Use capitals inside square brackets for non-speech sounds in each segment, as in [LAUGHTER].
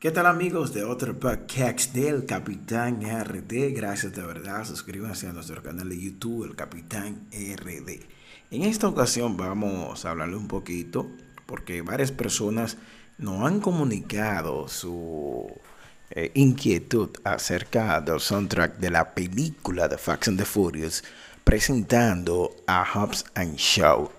¿Qué tal amigos de otro podcast del Capitán RD? Gracias de verdad, suscríbanse a nuestro canal de YouTube, el Capitán RD. En esta ocasión vamos a hablarle un poquito porque varias personas nos han comunicado su eh, inquietud acerca del soundtrack de la película de Facts and the Furious presentando a Hobbs and Shaw.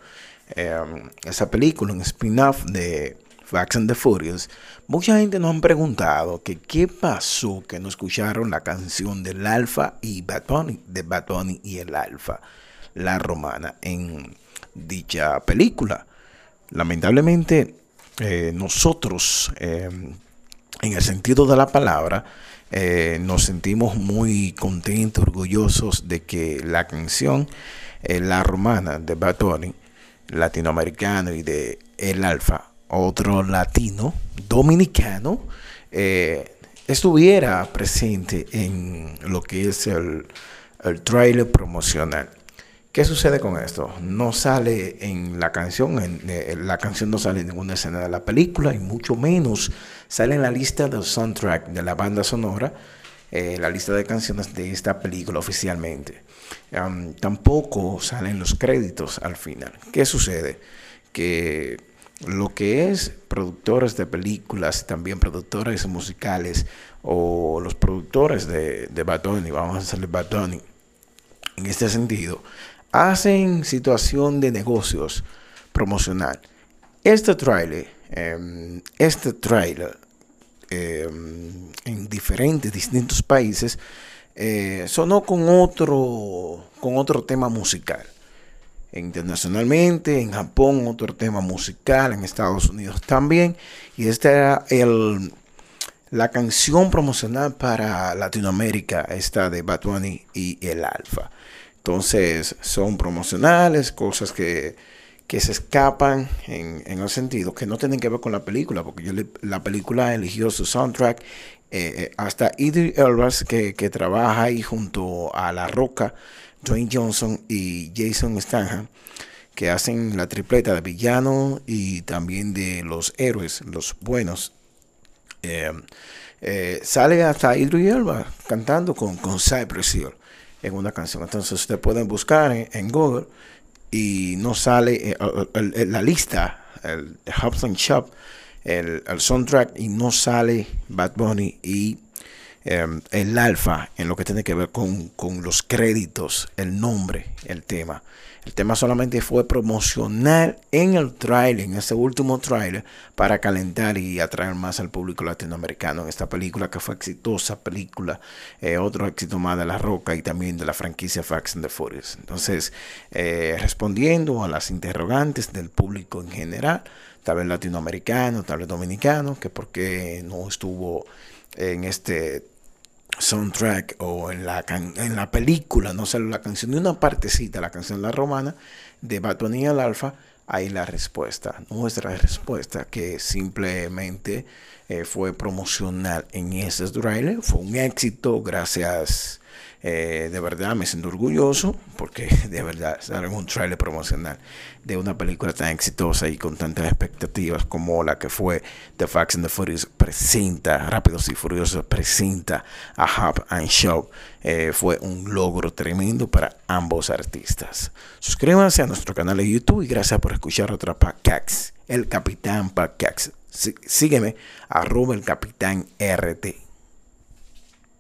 Em, esa película, un spin-off de Facts and the Furious, mucha gente nos han preguntado que qué pasó que no escucharon la canción del Alfa y Bad Bunny, de Bad Bunny y el Alfa, la romana, en dicha película. Lamentablemente, eh, nosotros, em, en el sentido de la palabra, eh, nos sentimos muy contentos, orgullosos de que la canción, eh, la romana de Bunny, latinoamericano y de El Alfa, otro latino dominicano eh, estuviera presente en lo que es el, el trailer promocional. ¿Qué sucede con esto? No sale en la canción, en, eh, la canción no sale en ninguna escena de la película y mucho menos sale en la lista del soundtrack de la banda sonora, eh, la lista de canciones de esta película oficialmente. tampoco salen los créditos al final. ¿Qué sucede? Que lo que es productores de películas, también productores musicales o los productores de, de vamos a hacerle Bad Bunny, en este sentido, hacen situación de negocios promocional. Este trailer, em, este trailer em, en diferentes, distintos países, eh, sonó con otro, con otro tema musical internacionalmente, en Japón otro tema musical, en Estados Unidos también. Y esta era la canción promocional para Latinoamérica, esta de Bad Bunny y el Alfa. Entonces son promocionales, cosas que, que se escapan en, el sentido que no tienen que ver con la película, porque la película eligió su soundtrack. Eh, eh, hasta Idris Elba, que, que trabaja ahí junto a La Roca, Dwayne Johnson y Jason Statham, que hacen la tripleta de villano y también de los héroes, los buenos. Eh, eh, sale hasta Idris Elba cantando con, con Cypress Hill en una canción. Entonces ustedes pueden buscar en, Google y no sale eh, la lista, el, Hobson Shop, el, el soundtrack y no sale Bad Bunny y Em, el alfa en lo que tiene que ver con, los créditos, el nombre, el tema. El tema solamente fue promocional en el trailer, en ese último trailer, para calentar y atraer más al público latinoamericano en esta película que fue exitosa, película, eh, otro éxito más de La Roca y también de la franquicia Facts and the Furious. Entonces, eh, respondiendo a las interrogantes del público en general, tal vez latinoamericano, tal vez dominicano, que por qué no estuvo en este soundtrack o en la, en la película, no sale la canción, de una partecita, la canción La Romana de Bad Bunny al Alfa, ahí la respuesta, nuestra respuesta que simplemente eh, fue promocional en ese trailer, fue un éxito gracias eh, de verdad me siento orgulloso porque [LAUGHS] de verdad sale un trailer promocional de una película tan exitosa y con tantas expectativas como la que fue The Facts and the Furious presenta, Rápidos y Furiosos presenta a Hub and Show. Eh, fue un logro tremendo para ambos artistas. Suscríbanse a nuestro canal de YouTube y gracias por escuchar otra podcast, El Capitán Sígueme, arroba el Capitán RT.